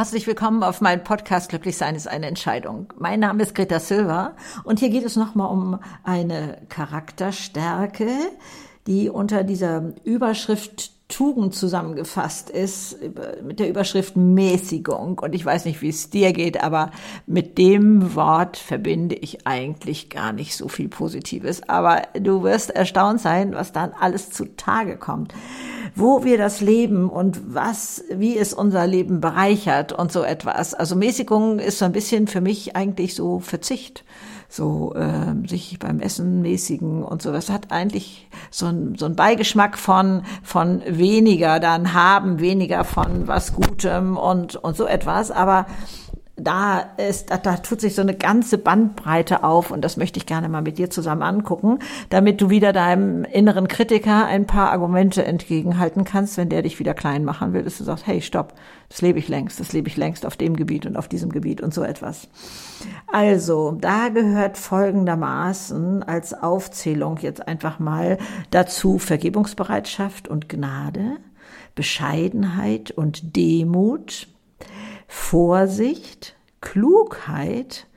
Herzlich willkommen auf meinem Podcast Glücklich sein ist eine Entscheidung. Mein Name ist Greta Silva und hier geht es nochmal um eine Charakterstärke, die unter dieser Überschrift Tugend zusammengefasst ist mit der Überschrift Mäßigung. Und ich weiß nicht, wie es dir geht, aber mit dem Wort verbinde ich eigentlich gar nicht so viel Positives. Aber du wirst erstaunt sein, was dann alles zutage kommt. Wo wir das Leben und was, wie es unser Leben bereichert und so etwas. Also Mäßigung ist so ein bisschen für mich eigentlich so Verzicht so äh, sich beim Essen mäßigen und so. Das hat eigentlich so ein, so ein Beigeschmack von, von weniger dann haben, weniger von was Gutem und, und so etwas. Aber da ist, da, da tut sich so eine ganze Bandbreite auf und das möchte ich gerne mal mit dir zusammen angucken, damit du wieder deinem inneren Kritiker ein paar Argumente entgegenhalten kannst, wenn der dich wieder klein machen will, dass du sagst, hey, stopp, das lebe ich längst, das lebe ich längst auf dem Gebiet und auf diesem Gebiet und so etwas. Also, da gehört folgendermaßen als Aufzählung jetzt einfach mal dazu Vergebungsbereitschaft und Gnade, Bescheidenheit und Demut, Vorsicht, Klugheit,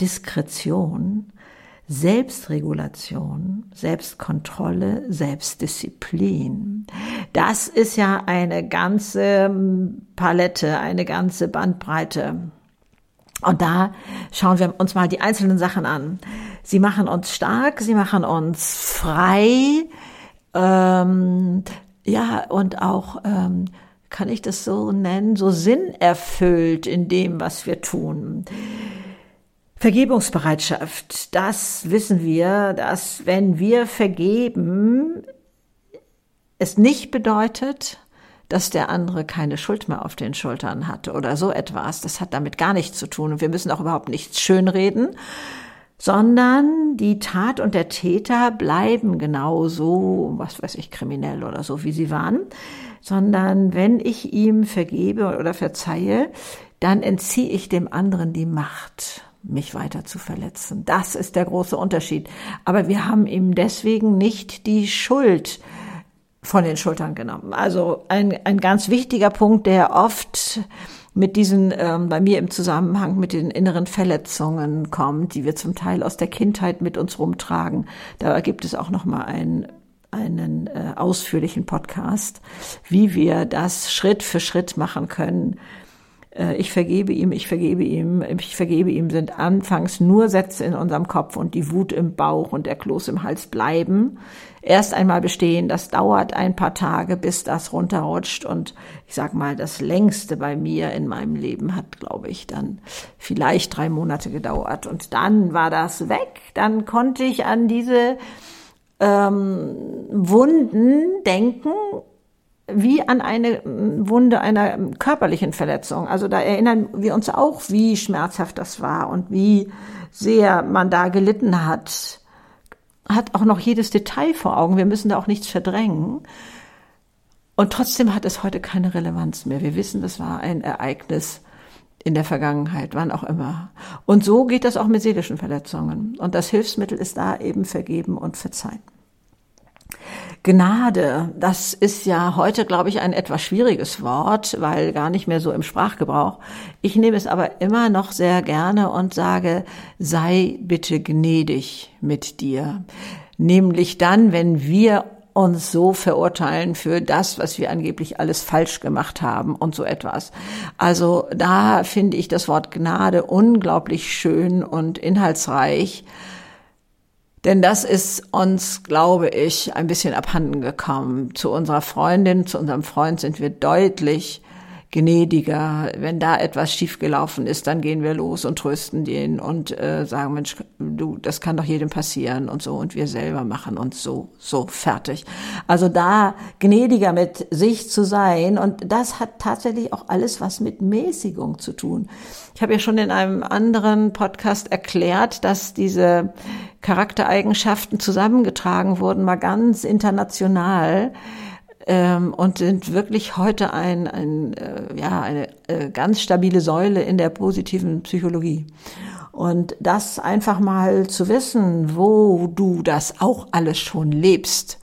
Diskretion, Selbstregulation, Selbstkontrolle, Selbstdisziplin. Das ist ja eine ganze Palette, eine ganze Bandbreite. Und da schauen wir uns mal die einzelnen Sachen an. Sie machen uns stark, sie machen uns frei, ähm, ja, und auch ähm, kann ich das so nennen, so sinnerfüllt in dem, was wir tun. Vergebungsbereitschaft, das wissen wir, dass wenn wir vergeben, es nicht bedeutet, dass der andere keine Schuld mehr auf den Schultern hatte oder so etwas. Das hat damit gar nichts zu tun und wir müssen auch überhaupt nichts schönreden, sondern die Tat und der Täter bleiben genauso, was weiß ich, kriminell oder so, wie sie waren sondern wenn ich ihm vergebe oder verzeihe, dann entziehe ich dem anderen die Macht, mich weiter zu verletzen. Das ist der große Unterschied. Aber wir haben ihm deswegen nicht die Schuld von den Schultern genommen. Also ein, ein ganz wichtiger Punkt, der oft mit diesen, ähm, bei mir im Zusammenhang mit den inneren Verletzungen kommt, die wir zum Teil aus der Kindheit mit uns rumtragen. Da gibt es auch noch mal ein einen äh, ausführlichen Podcast, wie wir das Schritt für Schritt machen können. Äh, ich vergebe ihm, ich vergebe ihm, ich vergebe ihm sind anfangs nur Sätze in unserem Kopf und die Wut im Bauch und der Kloß im Hals bleiben. Erst einmal bestehen, das dauert ein paar Tage, bis das runterrutscht und ich sag mal, das längste bei mir in meinem Leben hat, glaube ich, dann vielleicht drei Monate gedauert und dann war das weg. Dann konnte ich an diese ähm, Wunden denken wie an eine Wunde einer körperlichen Verletzung. Also da erinnern wir uns auch, wie schmerzhaft das war und wie sehr man da gelitten hat. Hat auch noch jedes Detail vor Augen. Wir müssen da auch nichts verdrängen. Und trotzdem hat es heute keine Relevanz mehr. Wir wissen, das war ein Ereignis, in der Vergangenheit, wann auch immer. Und so geht das auch mit seelischen Verletzungen. Und das Hilfsmittel ist da eben vergeben und verzeihen. Gnade, das ist ja heute, glaube ich, ein etwas schwieriges Wort, weil gar nicht mehr so im Sprachgebrauch. Ich nehme es aber immer noch sehr gerne und sage, sei bitte gnädig mit dir. Nämlich dann, wenn wir uns so verurteilen für das, was wir angeblich alles falsch gemacht haben und so etwas. Also da finde ich das Wort Gnade unglaublich schön und inhaltsreich. Denn das ist uns, glaube ich, ein bisschen abhanden gekommen. Zu unserer Freundin, zu unserem Freund sind wir deutlich gnädiger. Wenn da etwas schiefgelaufen ist, dann gehen wir los und trösten den und äh, sagen, Mensch, du, das kann doch jedem passieren und so. Und wir selber machen uns so, so fertig. Also da gnädiger mit sich zu sein. Und das hat tatsächlich auch alles was mit Mäßigung zu tun. Ich habe ja schon in einem anderen Podcast erklärt, dass diese Charaktereigenschaften zusammengetragen wurden, mal ganz international ähm, und sind wirklich heute ein, ein äh, ja, eine äh, ganz stabile Säule in der positiven Psychologie. Und das einfach mal zu wissen, wo du das auch alles schon lebst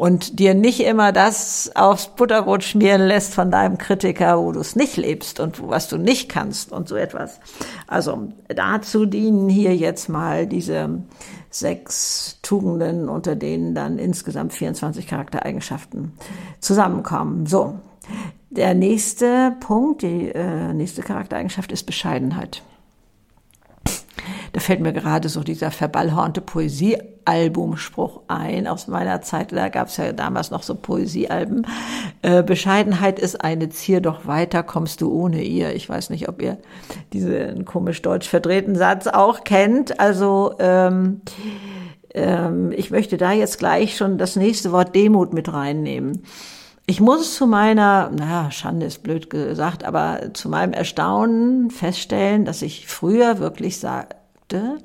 und dir nicht immer das aufs Butterbrot schmieren lässt von deinem Kritiker, wo du es nicht lebst und was du nicht kannst und so etwas. Also dazu dienen hier jetzt mal diese sechs Tugenden, unter denen dann insgesamt 24 Charaktereigenschaften zusammenkommen. So, der nächste Punkt, die äh, nächste Charaktereigenschaft ist Bescheidenheit. Da fällt mir gerade so dieser verballhornte Poesiealbumspruch ein aus meiner Zeit. Da gab es ja damals noch so Poesiealben. Äh, Bescheidenheit ist eine Zier, doch weiter kommst du ohne ihr. Ich weiß nicht, ob ihr diesen komisch deutsch verdrehten Satz auch kennt. Also ähm, ähm, ich möchte da jetzt gleich schon das nächste Wort Demut mit reinnehmen. Ich muss zu meiner, naja, Schande ist blöd gesagt, aber zu meinem Erstaunen feststellen, dass ich früher wirklich sagte,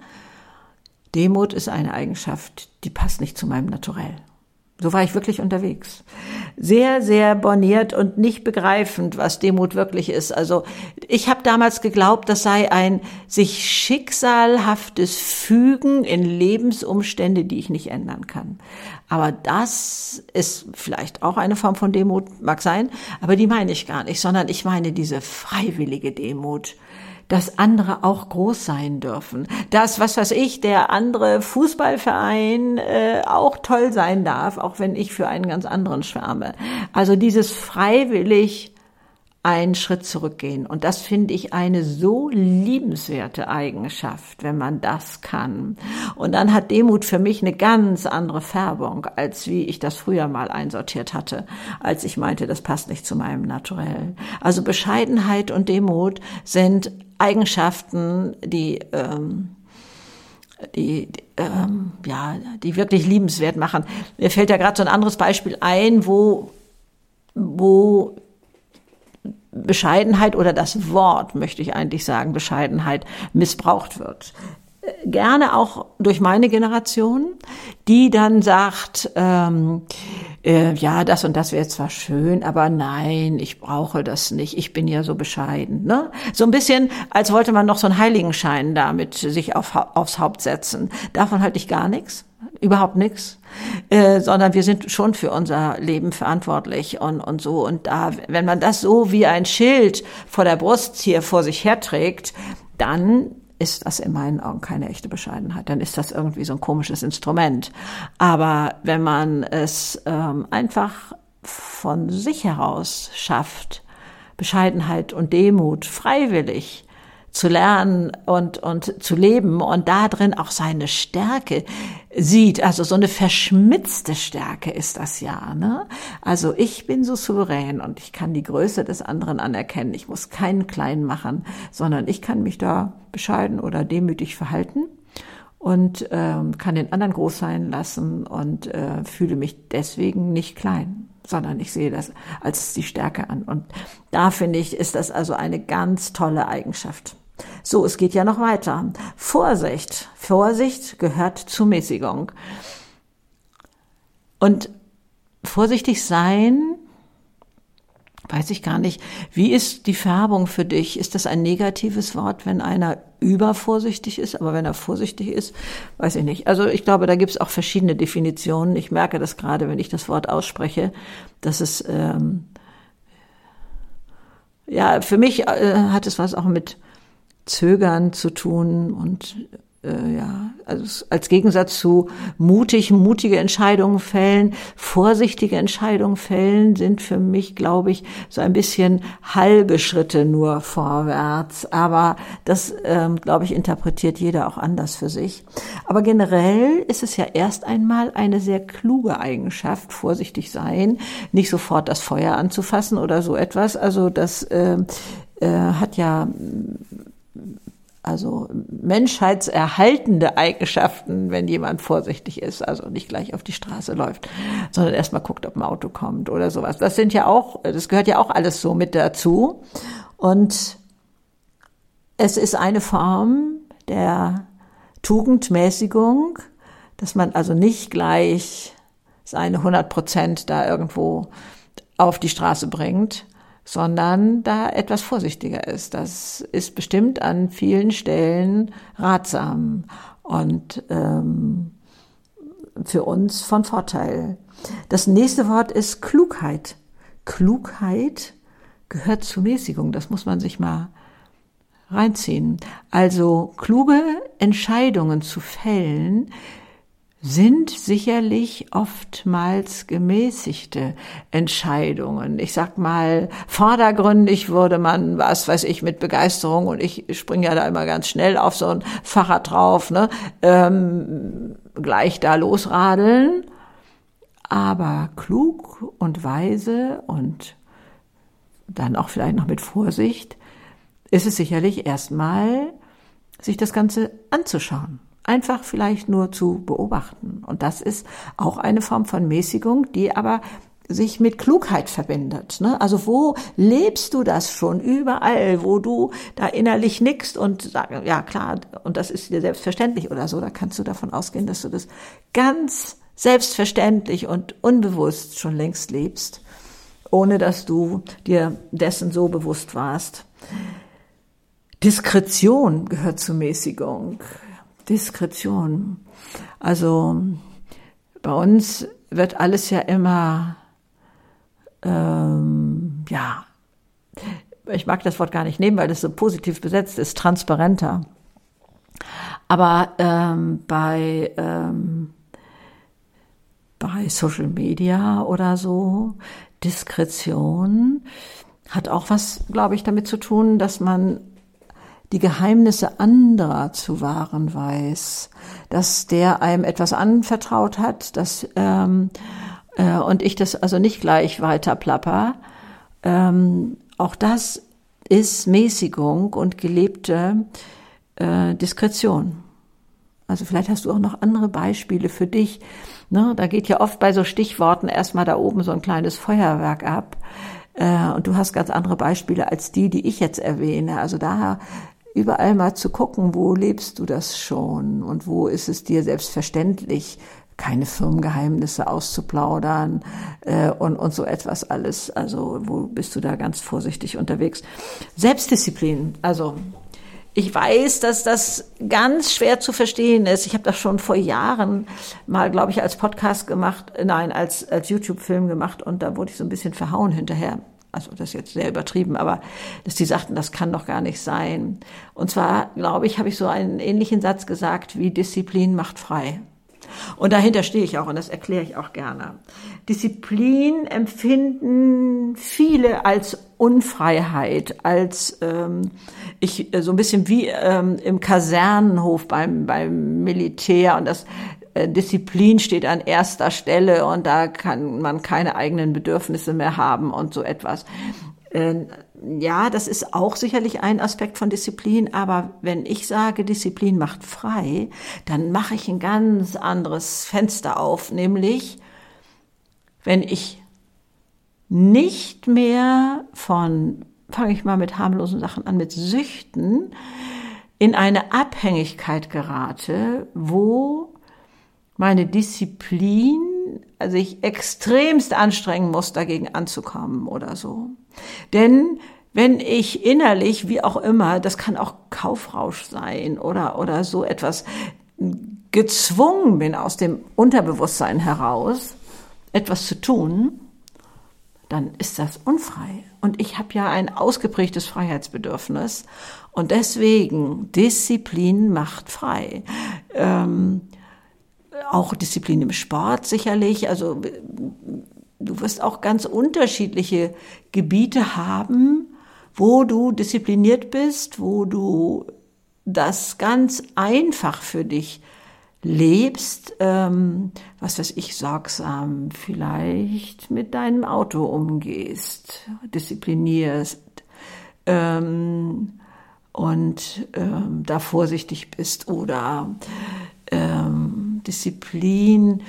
Demut ist eine Eigenschaft, die passt nicht zu meinem Naturell. So war ich wirklich unterwegs. Sehr, sehr borniert und nicht begreifend, was Demut wirklich ist. Also ich habe damals geglaubt, das sei ein sich schicksalhaftes Fügen in Lebensumstände, die ich nicht ändern kann. Aber das ist vielleicht auch eine Form von Demut, mag sein, aber die meine ich gar nicht, sondern ich meine diese freiwillige Demut dass andere auch groß sein dürfen. Dass, was weiß ich, der andere Fußballverein äh, auch toll sein darf, auch wenn ich für einen ganz anderen schwärme. Also dieses freiwillig einen Schritt zurückgehen. Und das finde ich eine so liebenswerte Eigenschaft, wenn man das kann. Und dann hat Demut für mich eine ganz andere Färbung, als wie ich das früher mal einsortiert hatte, als ich meinte, das passt nicht zu meinem Naturell. Also Bescheidenheit und Demut sind Eigenschaften, die ähm, die, ähm, ja, die wirklich liebenswert machen. Mir fällt da gerade so ein anderes Beispiel ein, wo, wo Bescheidenheit oder das Wort, möchte ich eigentlich sagen, Bescheidenheit missbraucht wird. Gerne auch durch meine Generation, die dann sagt, ähm, äh, ja, das und das wäre zwar schön, aber nein, ich brauche das nicht, ich bin ja so bescheiden. Ne? So ein bisschen, als wollte man noch so einen Heiligenschein damit sich auf, aufs Haupt setzen. Davon halte ich gar nichts, überhaupt nichts. Äh, sondern wir sind schon für unser Leben verantwortlich und, und so. Und da, wenn man das so wie ein Schild vor der Brust hier vor sich herträgt, dann ist das in meinen Augen keine echte Bescheidenheit. Dann ist das irgendwie so ein komisches Instrument. Aber wenn man es ähm, einfach von sich heraus schafft, Bescheidenheit und Demut freiwillig zu lernen und, und zu leben und da drin auch seine Stärke sieht. Also so eine verschmitzte Stärke ist das ja. Ne? Also ich bin so souverän und ich kann die Größe des anderen anerkennen. Ich muss keinen klein machen, sondern ich kann mich da bescheiden oder demütig verhalten und ähm, kann den anderen groß sein lassen und äh, fühle mich deswegen nicht klein sondern ich sehe das als die Stärke an. Und da finde ich, ist das also eine ganz tolle Eigenschaft. So, es geht ja noch weiter. Vorsicht. Vorsicht gehört zur Mäßigung. Und vorsichtig sein, weiß ich gar nicht. Wie ist die Färbung für dich? Ist das ein negatives Wort, wenn einer übervorsichtig ist? Aber wenn er vorsichtig ist, weiß ich nicht. Also ich glaube, da gibt es auch verschiedene Definitionen. Ich merke das gerade, wenn ich das Wort ausspreche, dass es ähm, ja für mich äh, hat es was auch mit Zögern zu tun und äh, ja, also als Gegensatz zu mutig, mutige Entscheidungen fällen, vorsichtige Entscheidungen fällen, sind für mich, glaube ich, so ein bisschen halbe Schritte nur vorwärts. Aber das, ähm, glaube ich, interpretiert jeder auch anders für sich. Aber generell ist es ja erst einmal eine sehr kluge Eigenschaft, vorsichtig sein, nicht sofort das Feuer anzufassen oder so etwas. Also das äh, äh, hat ja also menschheitserhaltende Eigenschaften, wenn jemand vorsichtig ist, also nicht gleich auf die Straße läuft, sondern erstmal guckt, ob ein Auto kommt oder sowas. Das sind ja auch, das gehört ja auch alles so mit dazu. Und es ist eine Form der Tugendmäßigung, dass man also nicht gleich seine 100 Prozent da irgendwo auf die Straße bringt, sondern da etwas vorsichtiger ist. Das ist bestimmt an vielen Stellen ratsam und ähm, für uns von Vorteil. Das nächste Wort ist Klugheit. Klugheit gehört zur Mäßigung. Das muss man sich mal reinziehen. Also kluge Entscheidungen zu fällen, sind sicherlich oftmals gemäßigte Entscheidungen. Ich sag mal, vordergründig würde man, was weiß ich, mit Begeisterung und ich springe ja da immer ganz schnell auf so ein Fahrrad drauf, ne, ähm, gleich da losradeln. Aber klug und weise und dann auch vielleicht noch mit Vorsicht ist es sicherlich erstmal, sich das Ganze anzuschauen. Einfach vielleicht nur zu beobachten. Und das ist auch eine Form von Mäßigung, die aber sich mit Klugheit verbindet. Ne? Also wo lebst du das schon? Überall, wo du da innerlich nickst und sagst, ja klar, und das ist dir selbstverständlich oder so, da kannst du davon ausgehen, dass du das ganz selbstverständlich und unbewusst schon längst lebst, ohne dass du dir dessen so bewusst warst. Diskretion gehört zur Mäßigung. Diskretion. Also bei uns wird alles ja immer, ähm, ja, ich mag das Wort gar nicht nehmen, weil das so positiv besetzt ist, transparenter. Aber ähm, bei, ähm, bei Social Media oder so, Diskretion hat auch was, glaube ich, damit zu tun, dass man die Geheimnisse anderer zu wahren weiß, dass der einem etwas anvertraut hat, dass ähm, äh, und ich das also nicht gleich weiter plapper. Ähm, auch das ist Mäßigung und gelebte äh, Diskretion. Also vielleicht hast du auch noch andere Beispiele für dich. Ne, da geht ja oft bei so Stichworten erstmal da oben so ein kleines Feuerwerk ab. Äh, und du hast ganz andere Beispiele als die, die ich jetzt erwähne. Also da überall mal zu gucken, wo lebst du das schon und wo ist es dir selbstverständlich, keine Firmengeheimnisse auszuplaudern äh, und, und so etwas alles. Also wo bist du da ganz vorsichtig unterwegs? Selbstdisziplin, also ich weiß, dass das ganz schwer zu verstehen ist. Ich habe das schon vor Jahren mal, glaube ich, als Podcast gemacht, nein, als, als YouTube-Film gemacht und da wurde ich so ein bisschen verhauen hinterher also das ist jetzt sehr übertrieben, aber dass die sagten, das kann doch gar nicht sein. Und zwar, glaube ich, habe ich so einen ähnlichen Satz gesagt wie Disziplin macht frei. Und dahinter stehe ich auch und das erkläre ich auch gerne. Disziplin empfinden viele als Unfreiheit, als ähm, ich so ein bisschen wie ähm, im Kasernenhof beim beim Militär und das Disziplin steht an erster Stelle und da kann man keine eigenen Bedürfnisse mehr haben und so etwas. Äh, ja, das ist auch sicherlich ein Aspekt von Disziplin, aber wenn ich sage, Disziplin macht frei, dann mache ich ein ganz anderes Fenster auf, nämlich wenn ich nicht mehr von, fange ich mal mit harmlosen Sachen an, mit Süchten, in eine Abhängigkeit gerate, wo meine Disziplin, also ich extremst anstrengen muss, dagegen anzukommen oder so. Denn wenn ich innerlich, wie auch immer, das kann auch Kaufrausch sein oder, oder so etwas, gezwungen bin aus dem Unterbewusstsein heraus, etwas zu tun, dann ist das unfrei. Und ich habe ja ein ausgeprägtes Freiheitsbedürfnis. Und deswegen, Disziplin macht frei. Ähm, auch Disziplin im Sport sicherlich. Also du wirst auch ganz unterschiedliche Gebiete haben, wo du diszipliniert bist, wo du das ganz einfach für dich lebst, ähm, was weiß ich, sorgsam vielleicht mit deinem Auto umgehst, disziplinierst ähm, und ähm, da vorsichtig bist oder Disziplin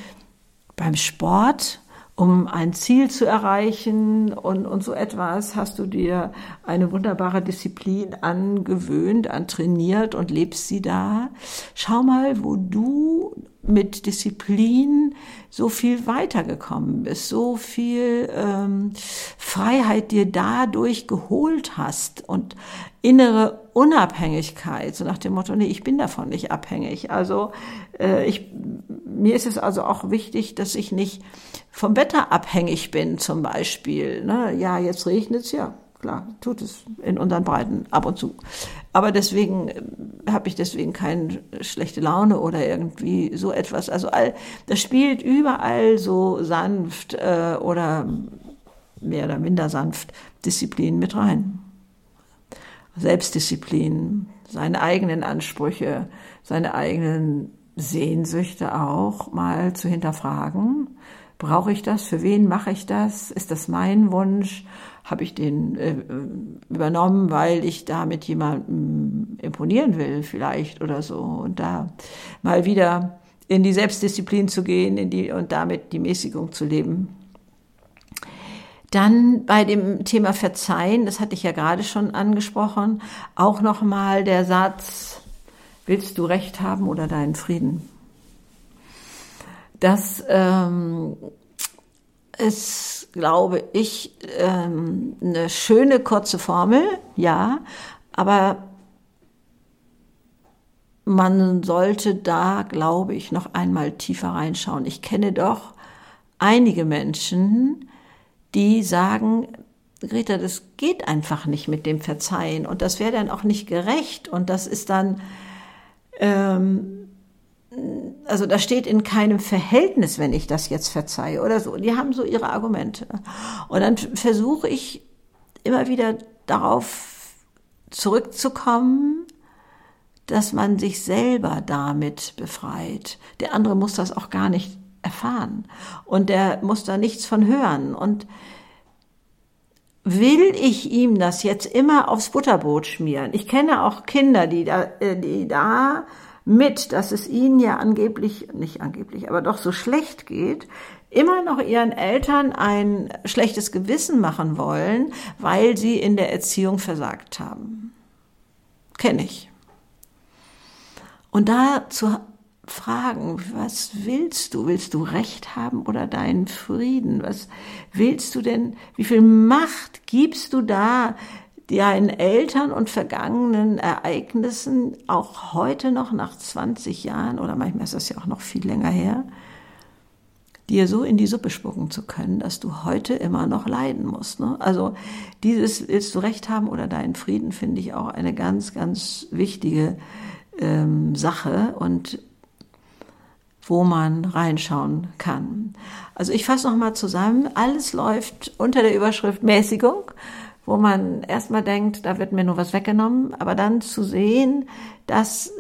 beim Sport, um ein Ziel zu erreichen und, und so etwas hast du dir eine wunderbare Disziplin angewöhnt, antrainiert und lebst sie da. Schau mal, wo du mit Disziplin so viel weitergekommen bist, so viel ähm, Freiheit dir dadurch geholt hast und innere Unabhängigkeit, so nach dem Motto, nee, ich bin davon nicht abhängig. Also äh, ich, mir ist es also auch wichtig, dass ich nicht vom Wetter abhängig bin, zum Beispiel. Ne? Ja, jetzt regnet es ja, klar, tut es in unseren Breiten ab und zu. Aber deswegen äh, habe ich deswegen keine schlechte Laune oder irgendwie so etwas. Also all, das spielt überall so sanft äh, oder mehr oder minder sanft Disziplin mit rein. Selbstdisziplin, seine eigenen Ansprüche, seine eigenen Sehnsüchte auch mal zu hinterfragen. Brauche ich das? Für wen mache ich das? Ist das mein Wunsch? Habe ich den äh, übernommen, weil ich damit jemandem imponieren will vielleicht oder so? Und da mal wieder in die Selbstdisziplin zu gehen in die, und damit die Mäßigung zu leben. Dann bei dem Thema Verzeihen, das hatte ich ja gerade schon angesprochen, auch nochmal der Satz, willst du Recht haben oder deinen Frieden? Das ähm, ist, glaube ich, ähm, eine schöne kurze Formel, ja, aber man sollte da, glaube ich, noch einmal tiefer reinschauen. Ich kenne doch einige Menschen, die sagen, Greta, das geht einfach nicht mit dem Verzeihen und das wäre dann auch nicht gerecht und das ist dann, ähm, also das steht in keinem Verhältnis, wenn ich das jetzt verzeihe oder so. Die haben so ihre Argumente. Und dann versuche ich immer wieder darauf zurückzukommen, dass man sich selber damit befreit. Der andere muss das auch gar nicht erfahren und der muss da nichts von hören und will ich ihm das jetzt immer aufs Butterbrot schmieren? Ich kenne auch Kinder, die da, äh, die da mit, dass es ihnen ja angeblich, nicht angeblich, aber doch so schlecht geht, immer noch ihren Eltern ein schlechtes Gewissen machen wollen, weil sie in der Erziehung versagt haben. Kenne ich. Und da zu fragen, was willst du? Willst du Recht haben oder deinen Frieden? Was willst du denn? Wie viel Macht gibst du da deinen Eltern und vergangenen Ereignissen auch heute noch nach 20 Jahren oder manchmal ist das ja auch noch viel länger her, dir so in die Suppe spucken zu können, dass du heute immer noch leiden musst. Ne? Also dieses willst du Recht haben oder deinen Frieden finde ich auch eine ganz, ganz wichtige ähm, Sache und wo man reinschauen kann. Also ich fasse nochmal zusammen, alles läuft unter der Überschrift Mäßigung, wo man erstmal denkt, da wird mir nur was weggenommen, aber dann zu sehen, dass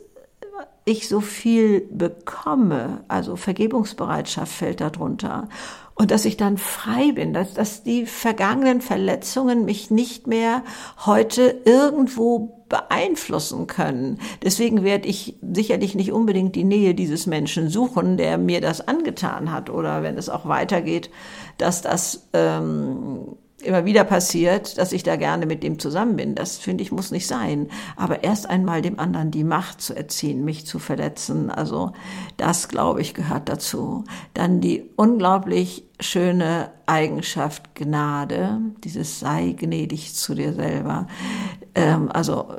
ich so viel bekomme, also Vergebungsbereitschaft fällt darunter und dass ich dann frei bin, dass, dass die vergangenen Verletzungen mich nicht mehr heute irgendwo beeinflussen können. Deswegen werde ich sicherlich nicht unbedingt die Nähe dieses Menschen suchen, der mir das angetan hat, oder wenn es auch weitergeht, dass das ähm, immer wieder passiert, dass ich da gerne mit dem zusammen bin. Das finde ich muss nicht sein. Aber erst einmal dem anderen die Macht zu erziehen, mich zu verletzen. Also das, glaube ich, gehört dazu. Dann die unglaublich schöne Eigenschaft Gnade, dieses sei gnädig zu dir selber. Ähm, also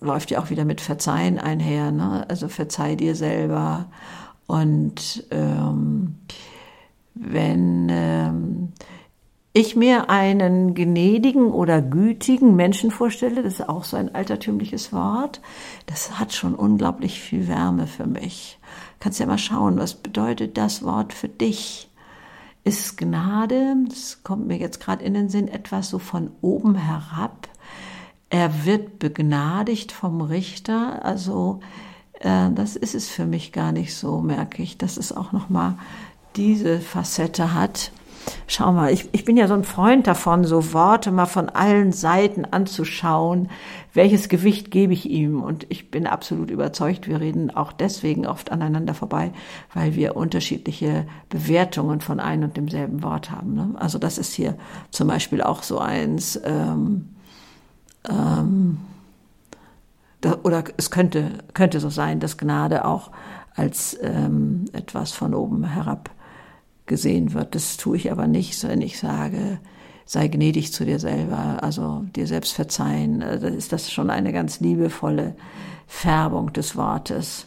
läuft ja auch wieder mit Verzeihen einher. Ne? Also verzeih dir selber. Und ähm, wenn ähm, ich mir einen gnädigen oder gütigen Menschen vorstelle, das ist auch so ein altertümliches Wort, das hat schon unglaublich viel Wärme für mich. Kannst ja mal schauen, was bedeutet das Wort für dich? Ist Gnade, das kommt mir jetzt gerade in den Sinn, etwas so von oben herab. Er wird begnadigt vom Richter, also äh, das ist es für mich gar nicht so, merke ich, dass es auch nochmal diese Facette hat Schau mal, ich, ich bin ja so ein Freund davon, so Worte mal von allen Seiten anzuschauen. Welches Gewicht gebe ich ihm? Und ich bin absolut überzeugt, wir reden auch deswegen oft aneinander vorbei, weil wir unterschiedliche Bewertungen von einem und demselben Wort haben. Ne? Also das ist hier zum Beispiel auch so eins. Ähm, ähm, oder es könnte, könnte so sein, dass Gnade auch als ähm, etwas von oben herab gesehen wird. Das tue ich aber nicht, wenn ich sage, sei gnädig zu dir selber, also dir selbst verzeihen. Dann ist das schon eine ganz liebevolle Färbung des Wortes.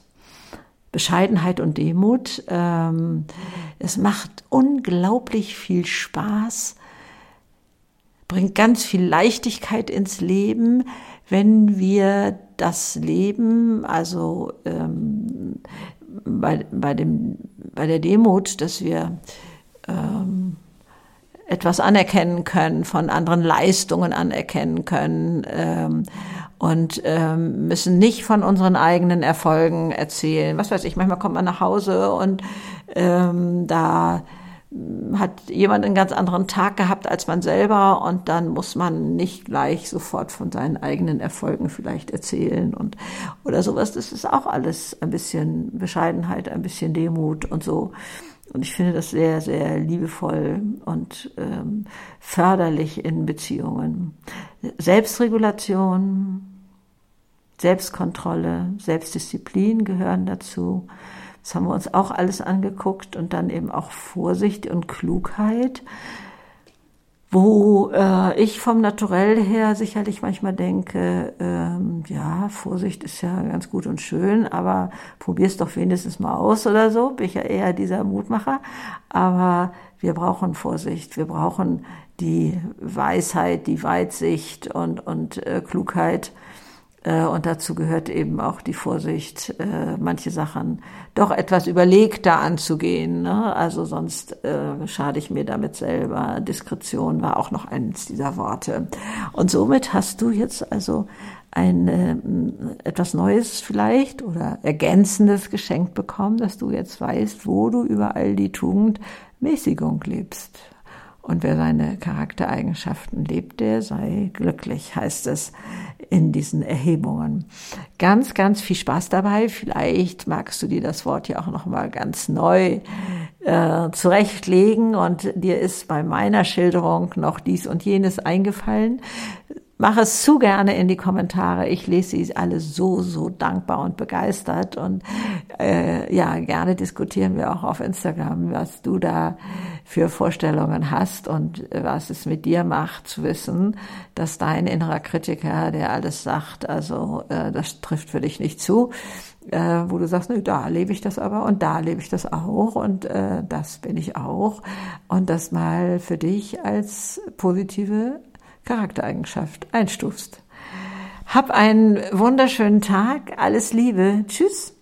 Bescheidenheit und Demut. Ähm, es macht unglaublich viel Spaß, bringt ganz viel Leichtigkeit ins Leben, wenn wir das Leben, also ähm, bei, bei, dem, bei der Demut, dass wir ähm, etwas anerkennen können, von anderen Leistungen anerkennen können ähm, und ähm, müssen nicht von unseren eigenen Erfolgen erzählen. Was weiß ich, manchmal kommt man nach Hause und ähm, da hat jemand einen ganz anderen Tag gehabt als man selber und dann muss man nicht gleich sofort von seinen eigenen Erfolgen vielleicht erzählen und oder sowas. Das ist auch alles ein bisschen Bescheidenheit, ein bisschen Demut und so. Und ich finde das sehr, sehr liebevoll und ähm, förderlich in Beziehungen. Selbstregulation, Selbstkontrolle, Selbstdisziplin gehören dazu. Das haben wir uns auch alles angeguckt und dann eben auch Vorsicht und Klugheit, wo äh, ich vom Naturell her sicherlich manchmal denke, ähm, ja, Vorsicht ist ja ganz gut und schön, aber probier's doch wenigstens mal aus oder so. Bin ich ja eher dieser Mutmacher. Aber wir brauchen Vorsicht, wir brauchen die Weisheit, die Weitsicht und, und äh, Klugheit und dazu gehört eben auch die Vorsicht, äh, manche Sachen doch etwas überlegter anzugehen. Ne? Also sonst äh, schade ich mir damit selber. Diskretion war auch noch eines dieser Worte. Und somit hast du jetzt also ein äh, etwas Neues vielleicht oder ergänzendes geschenkt bekommen, dass du jetzt weißt, wo du überall die Tugend Mäßigung lebst. Und wer seine Charaktereigenschaften lebt, der sei glücklich, heißt es in diesen Erhebungen. Ganz, ganz viel Spaß dabei. Vielleicht magst du dir das Wort ja auch noch mal ganz neu äh, zurechtlegen und dir ist bei meiner Schilderung noch dies und jenes eingefallen. Mach es zu gerne in die Kommentare. Ich lese sie alle so, so dankbar und begeistert. Und äh, ja, gerne diskutieren wir auch auf Instagram, was du da für Vorstellungen hast und was es mit dir macht, zu wissen, dass dein innerer Kritiker, der alles sagt, also äh, das trifft für dich nicht zu, äh, wo du sagst, nö, da lebe ich das aber und da lebe ich das auch und äh, das bin ich auch. Und das mal für dich als positive Charaktereigenschaft einstufst. Hab einen wunderschönen Tag, alles Liebe, tschüss.